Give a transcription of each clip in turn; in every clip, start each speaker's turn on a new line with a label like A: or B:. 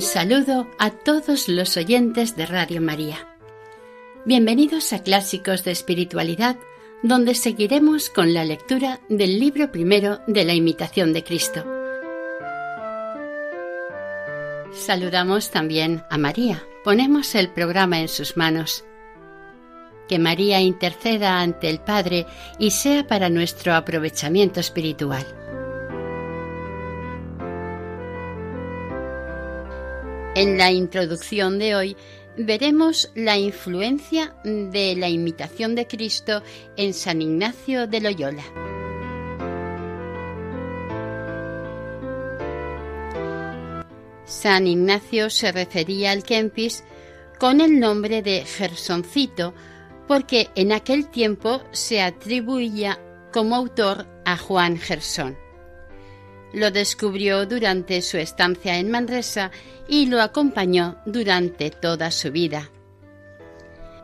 A: Saludo a todos los oyentes de Radio María. Bienvenidos a Clásicos de Espiritualidad, donde seguiremos con la lectura del libro primero de la imitación de Cristo. Saludamos también a María. Ponemos el programa en sus manos. Que María interceda ante el Padre y sea para nuestro aprovechamiento espiritual. En la introducción de hoy veremos la influencia de la imitación de Cristo en San Ignacio de Loyola. San Ignacio se refería al Kempis con el nombre de Gersoncito porque en aquel tiempo se atribuía como autor a Juan Gersón. Lo descubrió durante su estancia en Manresa y lo acompañó durante toda su vida.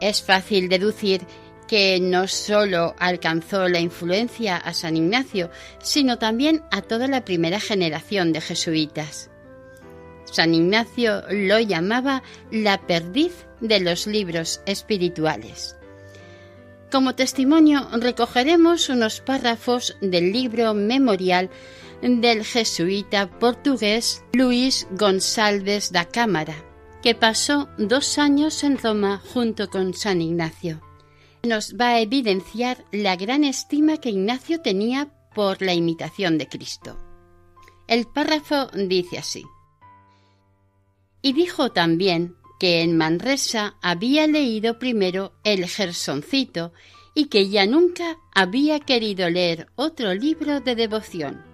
A: Es fácil deducir que no sólo alcanzó la influencia a San Ignacio, sino también a toda la primera generación de jesuitas. San Ignacio lo llamaba la perdiz de los libros espirituales. Como testimonio recogeremos unos párrafos del libro memorial del jesuita portugués Luis González da Cámara, que pasó dos años en Roma junto con San Ignacio. Nos va a evidenciar la gran estima que Ignacio tenía por la imitación de Cristo. El párrafo dice así. Y dijo también que en Manresa había leído primero el Gersoncito y que ya nunca había querido leer otro libro de devoción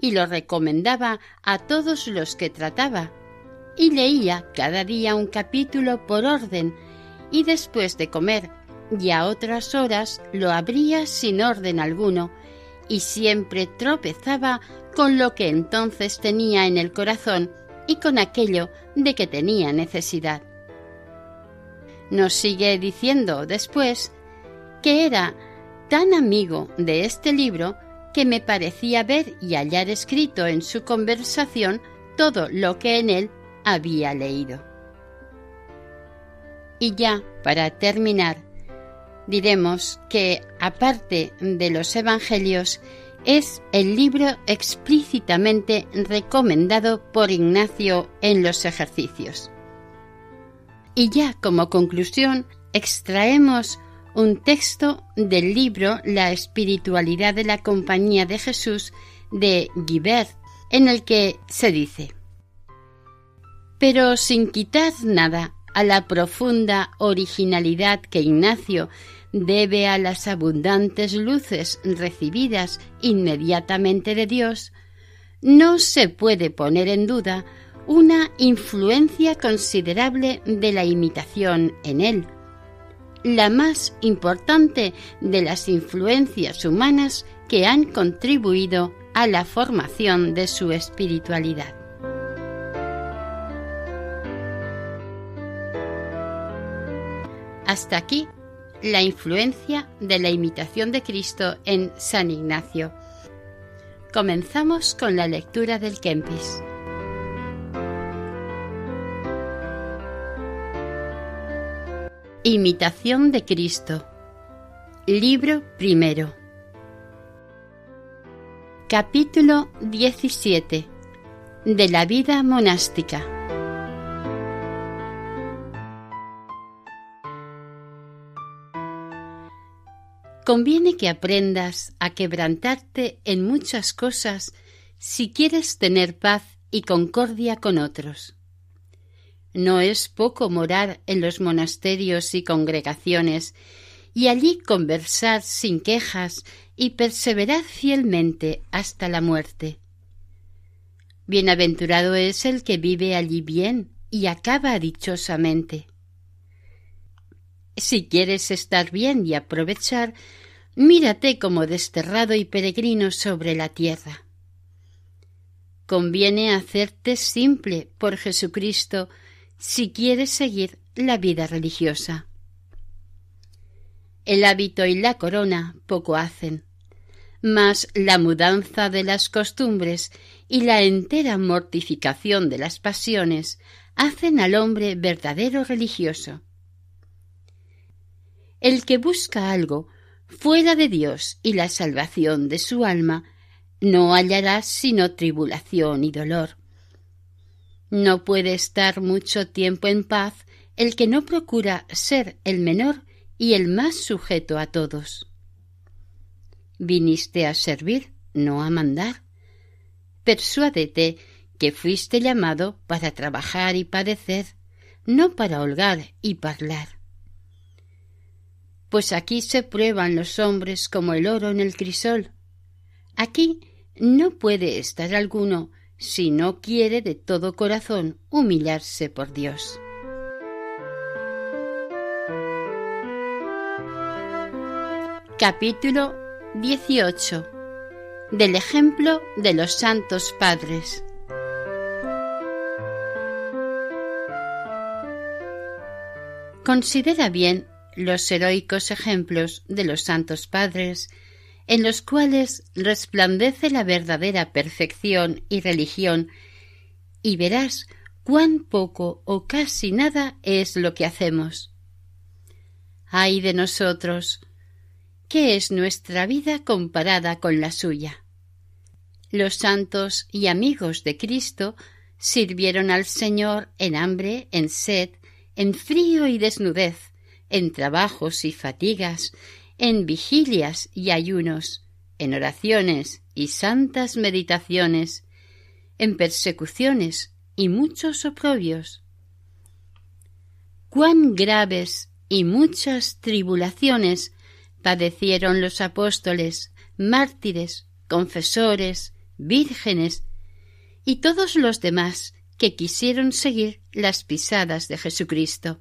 A: y lo recomendaba a todos los que trataba, y leía cada día un capítulo por orden, y después de comer y a otras horas lo abría sin orden alguno, y siempre tropezaba con lo que entonces tenía en el corazón y con aquello de que tenía necesidad. Nos sigue diciendo después que era tan amigo de este libro que me parecía ver y hallar escrito en su conversación todo lo que en él había leído. Y ya, para terminar, diremos que, aparte de los Evangelios, es el libro explícitamente recomendado por Ignacio en los ejercicios. Y ya como conclusión, extraemos un texto del libro La espiritualidad de la Compañía de Jesús de Guibert, en el que se dice Pero sin quitar nada a la profunda originalidad que Ignacio debe a las abundantes luces recibidas inmediatamente de Dios, no se puede poner en duda una influencia considerable de la imitación en él la más importante de las influencias humanas que han contribuido a la formación de su espiritualidad. Hasta aquí la influencia de la imitación de Cristo en San Ignacio. Comenzamos con la lectura del Kempis. Imitación de Cristo. Libro primero. Capítulo 17. De la vida monástica. Conviene que aprendas a quebrantarte en muchas cosas si quieres tener paz y concordia con otros. No es poco morar en los monasterios y congregaciones y allí conversar sin quejas y perseverar fielmente hasta la muerte. Bienaventurado es el que vive allí bien y acaba dichosamente. Si quieres estar bien y aprovechar, mírate como desterrado y peregrino sobre la tierra. Conviene hacerte simple por Jesucristo si quieres seguir la vida religiosa. El hábito y la corona poco hacen, mas la mudanza de las costumbres y la entera mortificación de las pasiones hacen al hombre verdadero religioso. El que busca algo fuera de Dios y la salvación de su alma, no hallará sino tribulación y dolor. No puede estar mucho tiempo en paz el que no procura ser el menor y el más sujeto a todos. Viniste a servir, no a mandar. Persuádete que fuiste llamado para trabajar y padecer, no para holgar y parlar. Pues aquí se prueban los hombres como el oro en el crisol. Aquí no puede estar alguno si no quiere de todo corazón humillarse por Dios. Capítulo 18 Del ejemplo de los santos padres. Considera bien los heroicos ejemplos de los santos padres en los cuales resplandece la verdadera perfección y religión, y verás cuán poco o casi nada es lo que hacemos. Ay de nosotros, ¿qué es nuestra vida comparada con la suya? Los santos y amigos de Cristo sirvieron al Señor en hambre, en sed, en frío y desnudez, en trabajos y fatigas, en vigilias y ayunos, en oraciones y santas meditaciones, en persecuciones y muchos oprobios. Cuán graves y muchas tribulaciones padecieron los apóstoles, mártires, confesores, vírgenes y todos los demás que quisieron seguir las pisadas de Jesucristo.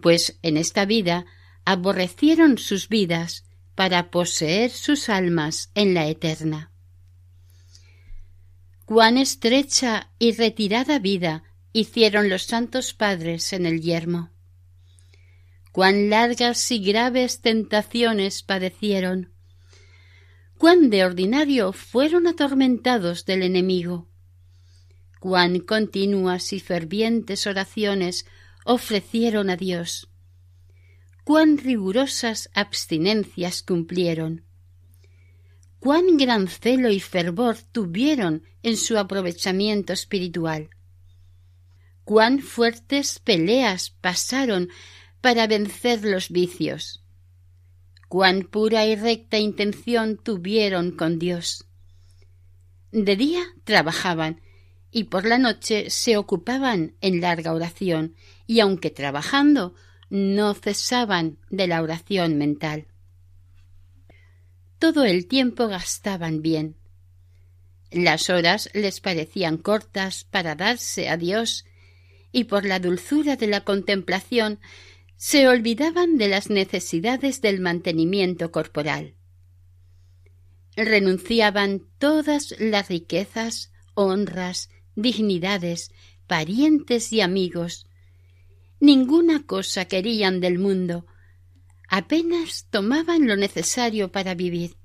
A: Pues en esta vida aborrecieron sus vidas para poseer sus almas en la eterna. Cuán estrecha y retirada vida hicieron los santos padres en el yermo. Cuán largas y graves tentaciones padecieron. Cuán de ordinario fueron atormentados del enemigo. Cuán continuas y fervientes oraciones ofrecieron a Dios cuán rigurosas abstinencias cumplieron, cuán gran celo y fervor tuvieron en su aprovechamiento espiritual, cuán fuertes peleas pasaron para vencer los vicios, cuán pura y recta intención tuvieron con Dios. De día trabajaban y por la noche se ocupaban en larga oración, y aunque trabajando no cesaban de la oración mental. Todo el tiempo gastaban bien. Las horas les parecían cortas para darse a Dios y por la dulzura de la contemplación se olvidaban de las necesidades del mantenimiento corporal. Renunciaban todas las riquezas, honras, dignidades, parientes y amigos Ninguna cosa querían del mundo. Apenas tomaban lo necesario para vivir,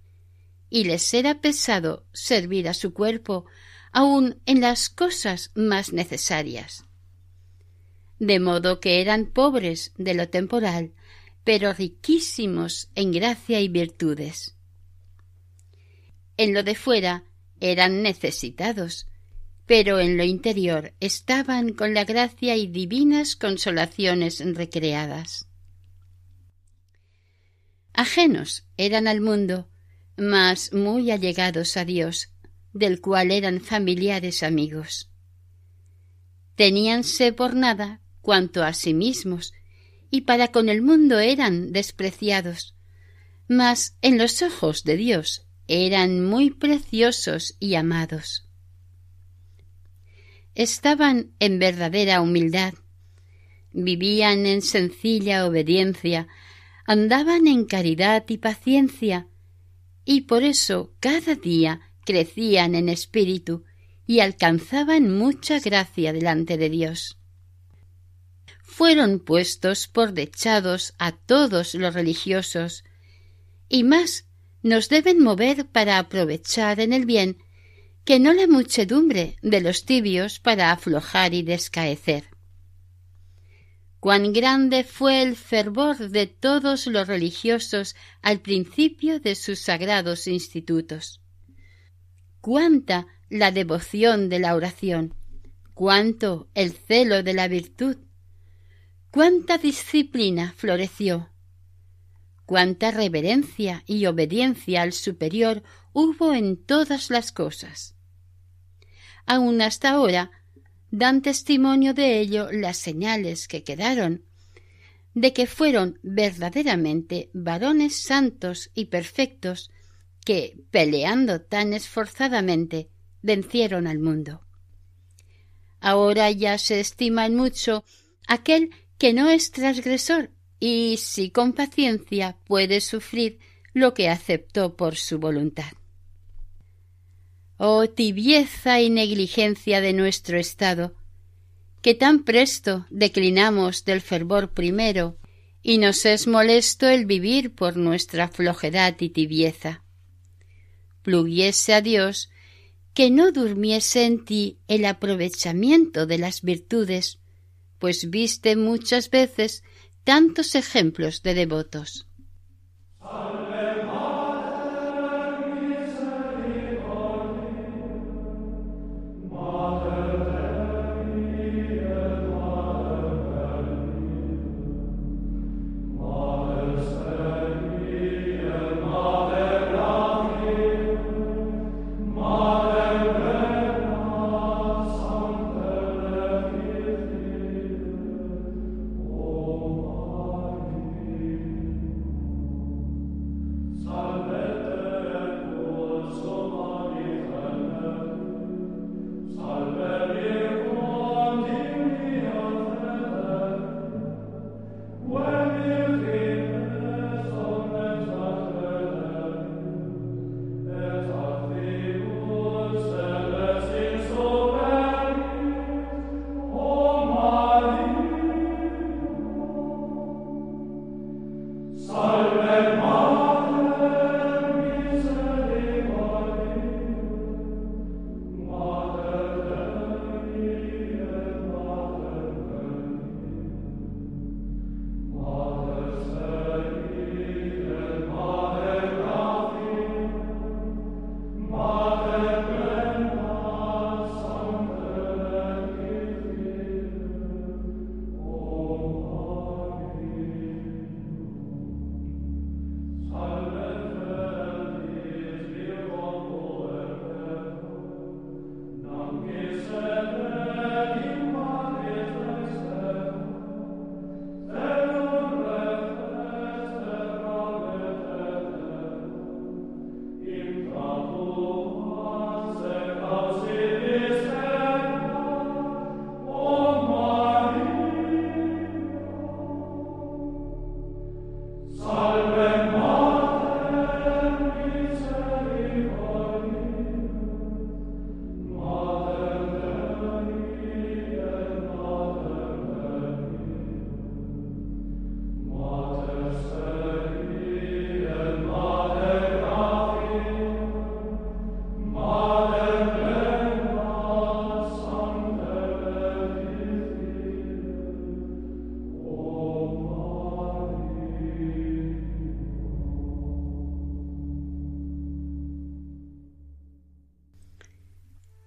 A: y les era pesado servir a su cuerpo aun en las cosas más necesarias. de modo que eran pobres de lo temporal, pero riquísimos en gracia y virtudes. En lo de fuera eran necesitados, pero en lo interior estaban con la gracia y divinas consolaciones recreadas. Ajenos eran al mundo, mas muy allegados a Dios, del cual eran familiares amigos. Teníanse por nada cuanto a sí mismos, y para con el mundo eran despreciados, mas en los ojos de Dios eran muy preciosos y amados. Estaban en verdadera humildad, vivían en sencilla obediencia, andaban en caridad y paciencia, y por eso cada día crecían en espíritu y alcanzaban mucha gracia delante de Dios. Fueron puestos por dechados a todos los religiosos, y más nos deben mover para aprovechar en el bien que no la muchedumbre de los tibios para aflojar y descaecer. Cuán grande fue el fervor de todos los religiosos al principio de sus sagrados institutos. Cuánta la devoción de la oración, cuánto el celo de la virtud, cuánta disciplina floreció, cuánta reverencia y obediencia al superior hubo en todas las cosas. Aun hasta ahora dan testimonio de ello las señales que quedaron, de que fueron verdaderamente varones santos y perfectos que, peleando tan esforzadamente, vencieron al mundo. Ahora ya se estima en mucho aquel que no es transgresor y si con paciencia puede sufrir lo que aceptó por su voluntad. Oh tibieza y negligencia de nuestro estado, que tan presto declinamos del fervor primero, y nos es molesto el vivir por nuestra flojedad y tibieza. Pluguiese a Dios que no durmiese en ti el aprovechamiento de las virtudes, pues viste muchas veces tantos ejemplos de devotos.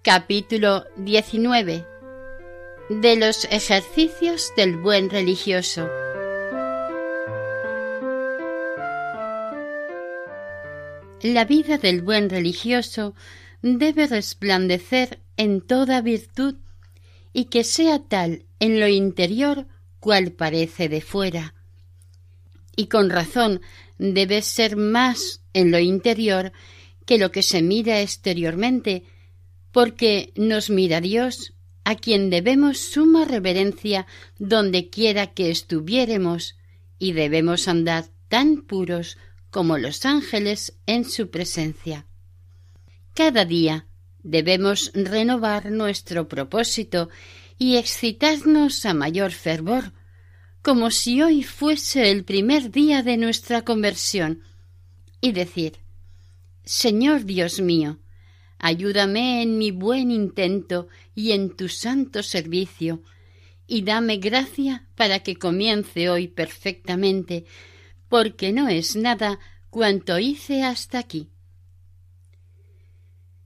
A: Capítulo 19 De los ejercicios del buen religioso La vida del buen religioso debe resplandecer en toda virtud y que sea tal en lo interior cual parece de fuera. Y con razón debe ser más en lo interior que lo que se mira exteriormente, porque nos mira Dios, a quien debemos suma reverencia donde quiera que estuviéremos, y debemos andar tan puros como los ángeles en su presencia. Cada día debemos renovar nuestro propósito y excitarnos a mayor fervor, como si hoy fuese el primer día de nuestra conversión, y decir Señor Dios mío, Ayúdame en mi buen intento y en tu santo servicio, y dame gracia para que comience hoy perfectamente, porque no es nada cuanto hice hasta aquí.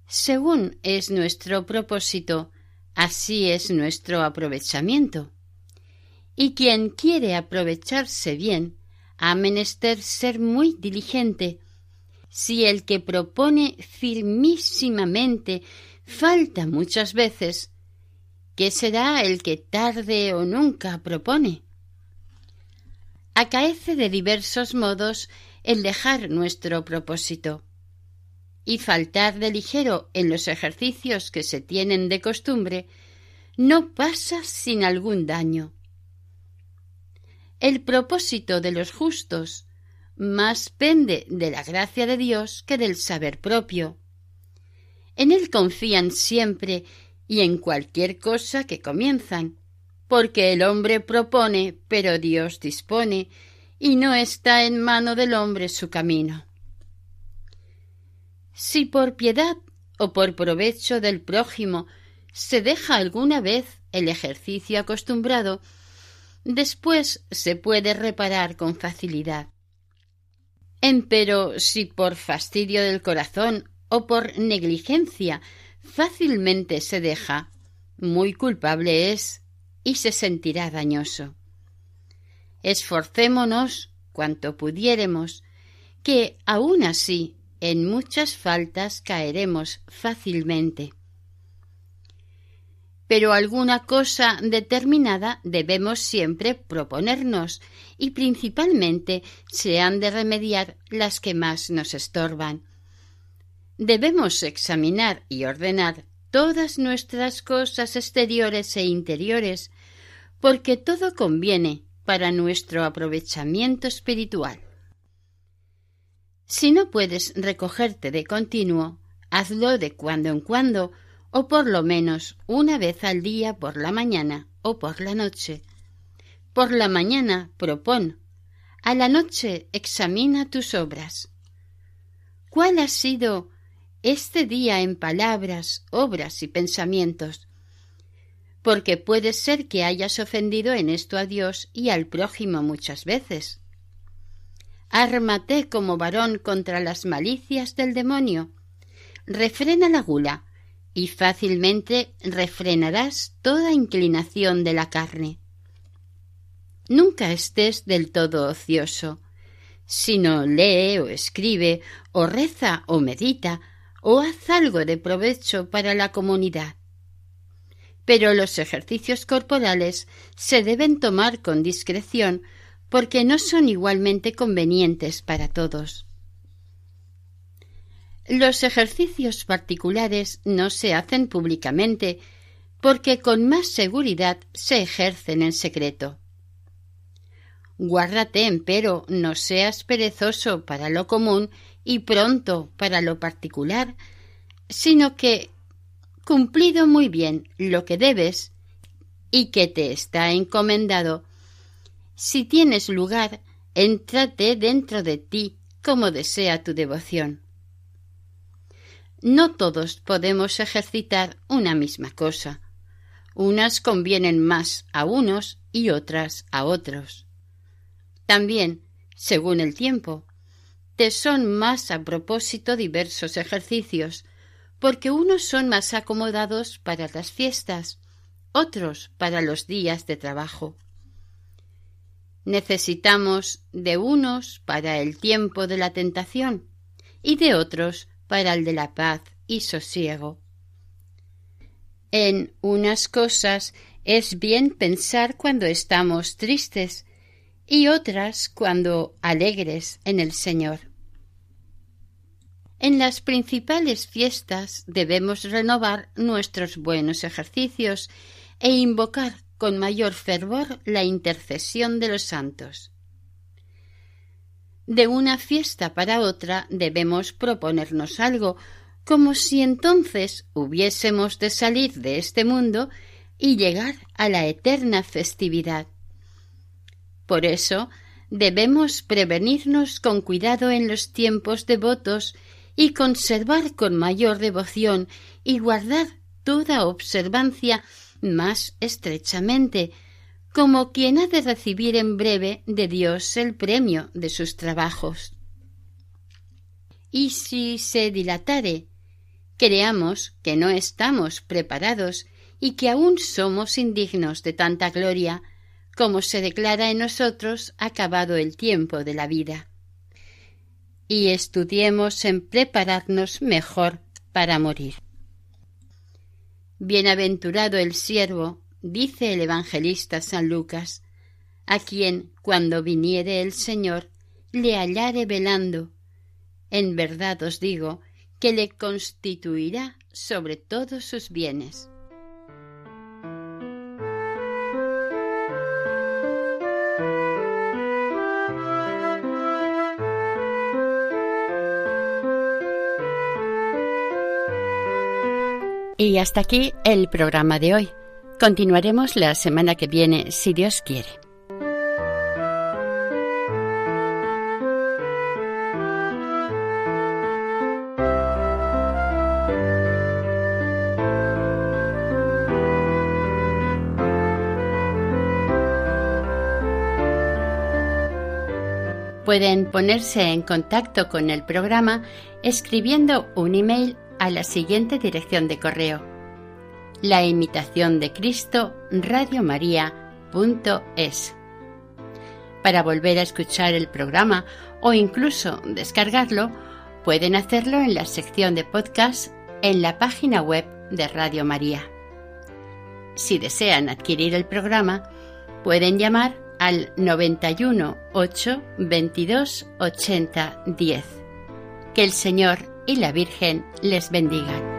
A: Según es nuestro propósito, así es nuestro aprovechamiento. Y quien quiere aprovecharse bien, ha menester ser muy diligente, si el que propone firmísimamente falta muchas veces, ¿qué será el que tarde o nunca propone? Acaece de diversos modos el dejar nuestro propósito y faltar de ligero en los ejercicios que se tienen de costumbre no pasa sin algún daño. El propósito de los justos más pende de la gracia de Dios que del saber propio. En él confían siempre y en cualquier cosa que comienzan, porque el hombre propone, pero Dios dispone, y no está en mano del hombre su camino. Si por piedad o por provecho del prójimo se deja alguna vez el ejercicio acostumbrado, después se puede reparar con facilidad. Empero si por fastidio del corazón o por negligencia fácilmente se deja, muy culpable es y se sentirá dañoso. Esforcémonos cuanto pudiéremos, que aun así en muchas faltas caeremos fácilmente pero alguna cosa determinada debemos siempre proponernos y principalmente se han de remediar las que más nos estorban. Debemos examinar y ordenar todas nuestras cosas exteriores e interiores, porque todo conviene para nuestro aprovechamiento espiritual. Si no puedes recogerte de continuo, hazlo de cuando en cuando, o por lo menos una vez al día por la mañana o por la noche. Por la mañana propón, a la noche examina tus obras. ¿Cuál ha sido este día en palabras, obras y pensamientos? Porque puede ser que hayas ofendido en esto a Dios y al prójimo muchas veces. Ármate como varón contra las malicias del demonio. Refrena la gula, y fácilmente refrenarás toda inclinación de la carne. Nunca estés del todo ocioso, sino lee o escribe, o reza o medita, o haz algo de provecho para la comunidad. Pero los ejercicios corporales se deben tomar con discreción porque no son igualmente convenientes para todos. Los ejercicios particulares no se hacen públicamente porque con más seguridad se ejercen en secreto. Guárdate, empero, no seas perezoso para lo común y pronto para lo particular, sino que, cumplido muy bien lo que debes y que te está encomendado, si tienes lugar, éntrate dentro de ti como desea tu devoción. No todos podemos ejercitar una misma cosa. Unas convienen más a unos y otras a otros. También, según el tiempo, te son más a propósito diversos ejercicios, porque unos son más acomodados para las fiestas, otros para los días de trabajo. Necesitamos de unos para el tiempo de la tentación y de otros para el de la paz y sosiego. En unas cosas es bien pensar cuando estamos tristes y otras cuando alegres en el Señor. En las principales fiestas debemos renovar nuestros buenos ejercicios e invocar con mayor fervor la intercesión de los santos. De una fiesta para otra debemos proponernos algo, como si entonces hubiésemos de salir de este mundo y llegar a la eterna festividad. Por eso debemos prevenirnos con cuidado en los tiempos devotos y conservar con mayor devoción y guardar toda observancia más estrechamente, como quien ha de recibir en breve de Dios el premio de sus trabajos. Y si se dilatare, creamos que no estamos preparados y que aún somos indignos de tanta gloria, como se declara en nosotros acabado el tiempo de la vida. Y estudiemos en prepararnos mejor para morir. Bienaventurado el siervo, dice el evangelista San Lucas, a quien, cuando viniere el Señor, le hallare velando. En verdad os digo que le constituirá sobre todos sus bienes. Y hasta aquí el programa de hoy. Continuaremos la semana que viene, si Dios quiere. Pueden ponerse en contacto con el programa escribiendo un email a la siguiente dirección de correo. La imitación de Cristo, radiomaria.es. Para volver a escuchar el programa o incluso descargarlo, pueden hacerlo en la sección de podcast en la página web de Radio María. Si desean adquirir el programa, pueden llamar al 91 8 22 80 10. Que el Señor y la Virgen les bendiga.